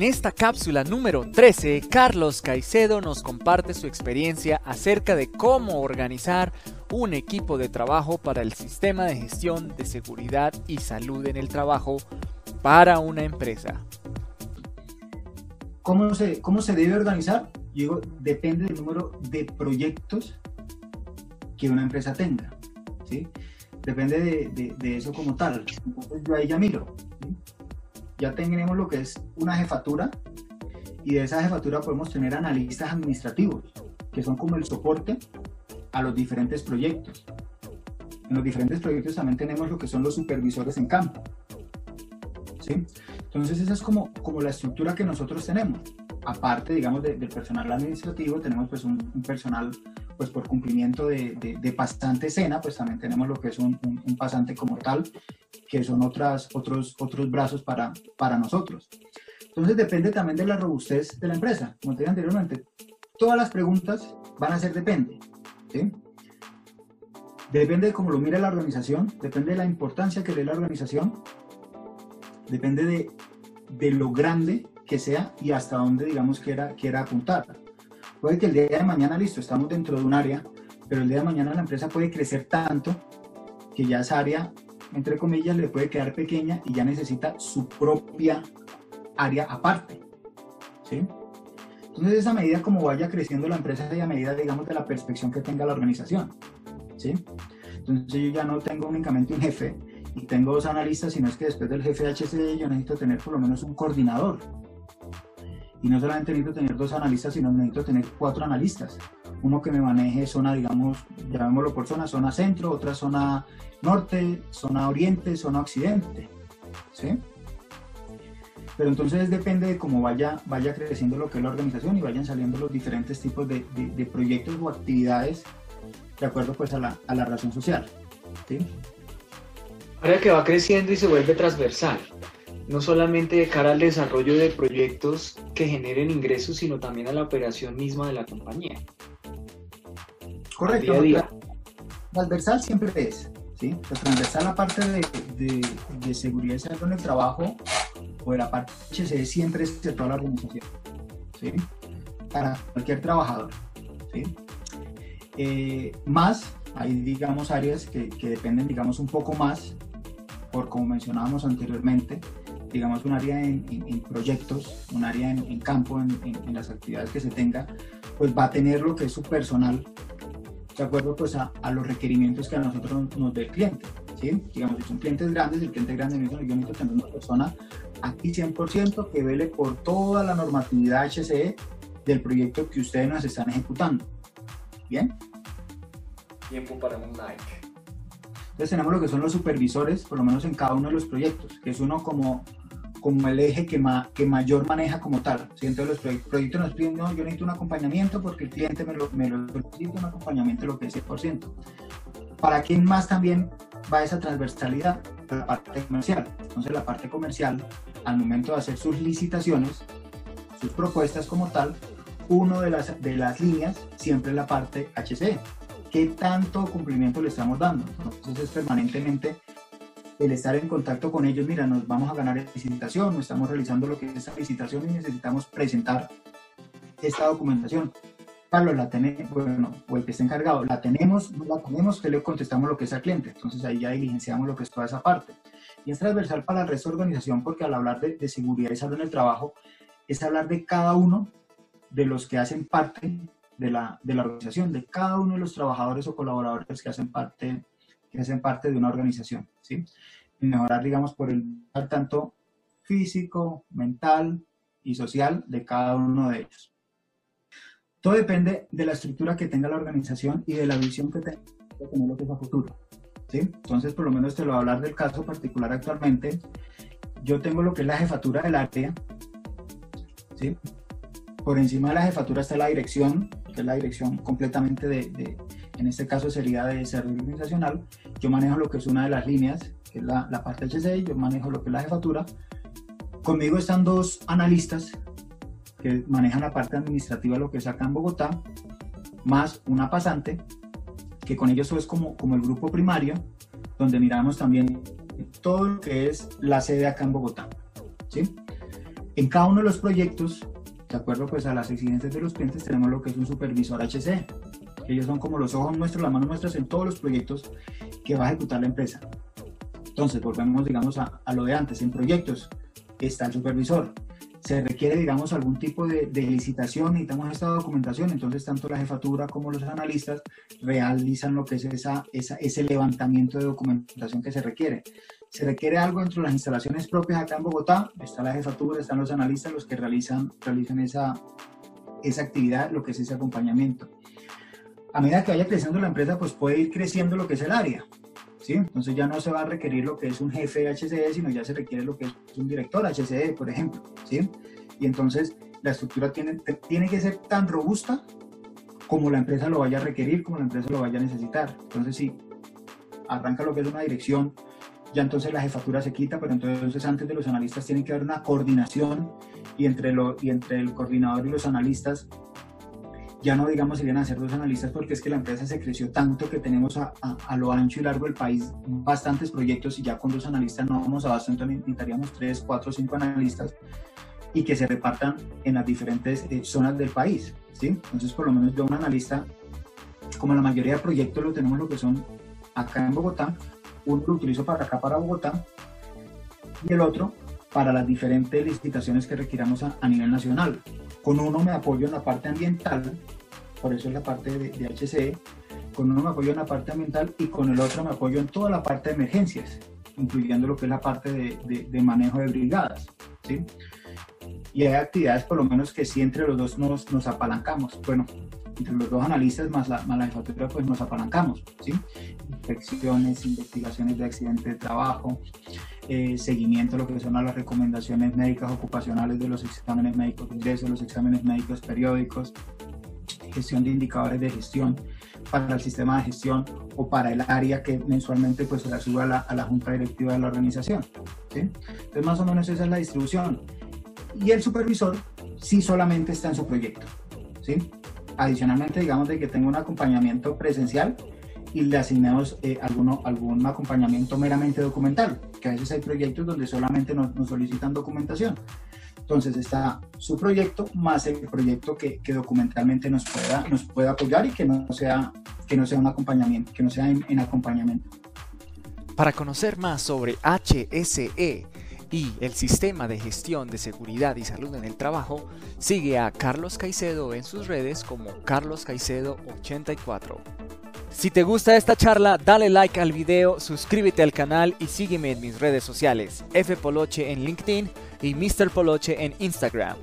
En esta cápsula número 13, Carlos Caicedo nos comparte su experiencia acerca de cómo organizar un equipo de trabajo para el sistema de gestión de seguridad y salud en el trabajo para una empresa. ¿Cómo se, cómo se debe organizar? Digo, depende del número de proyectos que una empresa tenga. ¿sí? Depende de, de, eso como tal. Entonces yo ahí ya miro. Ya tenemos lo que es una jefatura y de esa jefatura podemos tener analistas administrativos, que son como el soporte a los diferentes proyectos. En los diferentes proyectos también tenemos lo que son los supervisores en campo. ¿sí? Entonces esa es como, como la estructura que nosotros tenemos. Aparte, digamos, del personal administrativo, tenemos pues un, personal pues por cumplimiento de, de, pasante escena, pues también tenemos lo que es un, pasante como tal, que son otras, otros, otros brazos para, para nosotros. Entonces depende también de la robustez de la empresa. Como te dije anteriormente, todas las preguntas van a ser depende. ¿sí? Depende de cómo lo mire la organización, depende de la importancia que dé la organización, depende de, de lo grande que sea y hasta dónde, digamos, quiera, quiera apuntar. Puede que el día de mañana, listo, estamos dentro de un área, pero el día de mañana la empresa puede crecer tanto que ya esa área, entre comillas, le puede quedar pequeña y ya necesita su propia área aparte. ¿sí? Entonces, esa medida como vaya creciendo la empresa y a medida, digamos, de la perspección que tenga la organización. ¿sí? Entonces, yo ya no tengo únicamente un jefe, y tengo dos analistas, sino es que después del jefe HCD yo necesito tener por lo menos un coordinador. Y no solamente necesito tener dos analistas, sino necesito tener cuatro analistas. Uno que me maneje zona, digamos, llamémoslo por zona, zona centro, otra zona norte, zona oriente, zona occidente. ¿Sí? Pero entonces depende de cómo vaya, vaya creciendo lo que es la organización y vayan saliendo los diferentes tipos de, de, proyectos o actividades de acuerdo pues a la, a la razón social. ¿sí? área que va creciendo y se vuelve transversal, no solamente de cara al desarrollo de proyectos que generen ingresos, sino también a la operación misma de la compañía. Correcto. Transversal siempre es, ¿sí? Pues transversal la parte de, de, seguridad y salud en el trabajo o de la parte HCE siempre es de toda la organización, ¿sí? Para cualquier trabajador, ¿sí? Eh, más, hay digamos áreas que, que dependen digamos un poco más por como mencionábamos anteriormente, digamos un área en, proyectos, un área en, campo, en, las actividades que se tenga, pues va a tener lo que es su personal de acuerdo pues a, los requerimientos que a nosotros nos, dé el cliente. ¿sí? Digamos, si son clientes grandes, el cliente grande me dice, yo necesito tener una persona aquí 100% que vele por toda la normatividad HCE del proyecto que ustedes nos están ejecutando. ¿Bien? Tiempo para un like. Entonces tenemos lo que son los supervisores, por lo menos en cada uno de los proyectos, que es uno como, como el eje que, que mayor maneja como tal. ¿sí? Entonces los proyectos nos piden, no, yo necesito un acompañamiento porque el cliente me lo, me lo solicita, un acompañamiento lo que es 100%. ¿Para quién más también va esa transversalidad? La parte comercial. Entonces la parte comercial, al momento de hacer sus licitaciones, sus propuestas como tal, uno de las, de las líneas siempre es la parte HCE qué tanto cumplimiento le estamos dando. Entonces es permanentemente el estar en contacto con ellos, mira, nos vamos a ganar licitación, no estamos realizando lo que es esa licitación y necesitamos presentar esta documentación. Carlos, la tenemos, bueno, o el que está encargado, la tenemos, no la tenemos, que le contestamos lo que es al cliente. Entonces ahí ya diligenciamos lo que es toda esa parte. Y es transversal para el resto de organización porque al hablar de, de seguridad y salud en el trabajo, es hablar de cada uno de los que hacen parte de la, de la organización, de cada uno de los trabajadores o colaboradores que hacen parte, que hacen parte de una organización. ¿sí? mejorar, digamos, por el tanto físico, mental y social de cada uno de ellos. Todo depende de la estructura que tenga la organización y de la visión que tenga de lo que es a futuro. ¿sí? Entonces, por lo menos te lo voy a hablar del caso particular actualmente. Yo tengo lo que es la jefatura del área. ¿sí? Por encima de la jefatura está la dirección que es la dirección completamente de, en este caso sería de desarrollo organizacional. Yo manejo lo que es una de las líneas, que es la, la parte HCI, yo manejo lo que es la jefatura. Conmigo están dos analistas que manejan la parte administrativa, lo que es acá en Bogotá, más una pasante, que con ellos es como, como el grupo primario, donde miramos también todo lo que es la sede acá en Bogotá. ¿sí? En cada uno de los proyectos, de acuerdo pues a las exigencias de los clientes, tenemos lo que es un supervisor HC. Ellos son como los ojos nuestros, las manos nuestras en todos los proyectos que va a ejecutar la empresa. Entonces, volvemos, digamos, a, lo de antes. En proyectos está el supervisor. Se requiere, digamos, algún tipo de, licitación, necesitamos esta documentación, entonces tanto la jefatura como los analistas realizan lo que es esa, ese levantamiento de documentación que se requiere. Se requiere algo dentro de las instalaciones propias acá en Bogotá, está la jefatura, están los analistas los que realizan, realizan esa, esa actividad, lo que es ese acompañamiento. A medida que vaya creciendo la empresa, pues puede ir creciendo lo que es el área. ¿sí? Entonces ya no se va a requerir lo que es un jefe HCE, sino ya se requiere lo que es un director HCE, por ejemplo, ¿sí? Y entonces la estructura tiene, tiene que ser tan robusta como la empresa lo vaya a requerir, como la empresa lo vaya a necesitar. Entonces si arranca lo que es una dirección, ya entonces la jefatura se quita, pero entonces antes de los analistas tiene que haber una coordinación y entre, lo, y entre el coordinador y los analistas ya no digamos vienen a ser dos analistas porque es que la empresa se creció tanto que tenemos a, a, lo ancho y largo del país bastantes proyectos y ya con dos analistas no vamos a bastante, necesitaríamos tres, cuatro, cinco analistas y que se repartan en las diferentes eh, zonas del país, ¿sí? Entonces por lo menos yo un analista, como la mayoría de proyectos lo tenemos lo que son acá en Bogotá, uno lo utilizo para acá, para Bogotá, y el otro para las diferentes licitaciones que requiramos a nivel nacional. Con uno me apoyo en la parte ambiental, por eso es la parte de, de, HCE, con uno me apoyo en la parte ambiental y con el otro me apoyo en toda la parte de emergencias, incluyendo lo que es la parte de, manejo de brigadas. ¿sí? Y hay actividades por lo menos que sí entre los dos nos, apalancamos. Bueno, entre los dos analistas más la, más pues nos apalancamos. ¿sí? Inspecciones, investigaciones de accidentes de trabajo, eh, seguimiento lo que son las recomendaciones médicas ocupacionales de los exámenes médicos de ingreso, los exámenes médicos periódicos, gestión de indicadores de gestión para el sistema de gestión o para el área que mensualmente pues se la sube a la, a la junta directiva de la organización. ¿sí? Entonces más o menos esa es la distribución. Y el supervisor sí solamente está en su proyecto. ¿sí? Adicionalmente digamos de que tenga un acompañamiento presencial y le asignemos eh, alguno, algún acompañamiento meramente documental, que a veces hay proyectos donde solamente nos, nos, solicitan documentación. Entonces está su proyecto más el proyecto que, que, documentalmente nos pueda, nos pueda apoyar y que no sea, que no sea un acompañamiento, que no sea en, en acompañamiento. Para conocer más sobre HSE y el sistema de gestión de seguridad y salud en el trabajo, sigue a Carlos Caicedo en sus redes como Carlos Caicedo 84. Si te gusta esta charla, dale like al video, suscríbete al canal y sígueme en mis redes sociales, F Poloche en LinkedIn y Mr. Poloche en Instagram.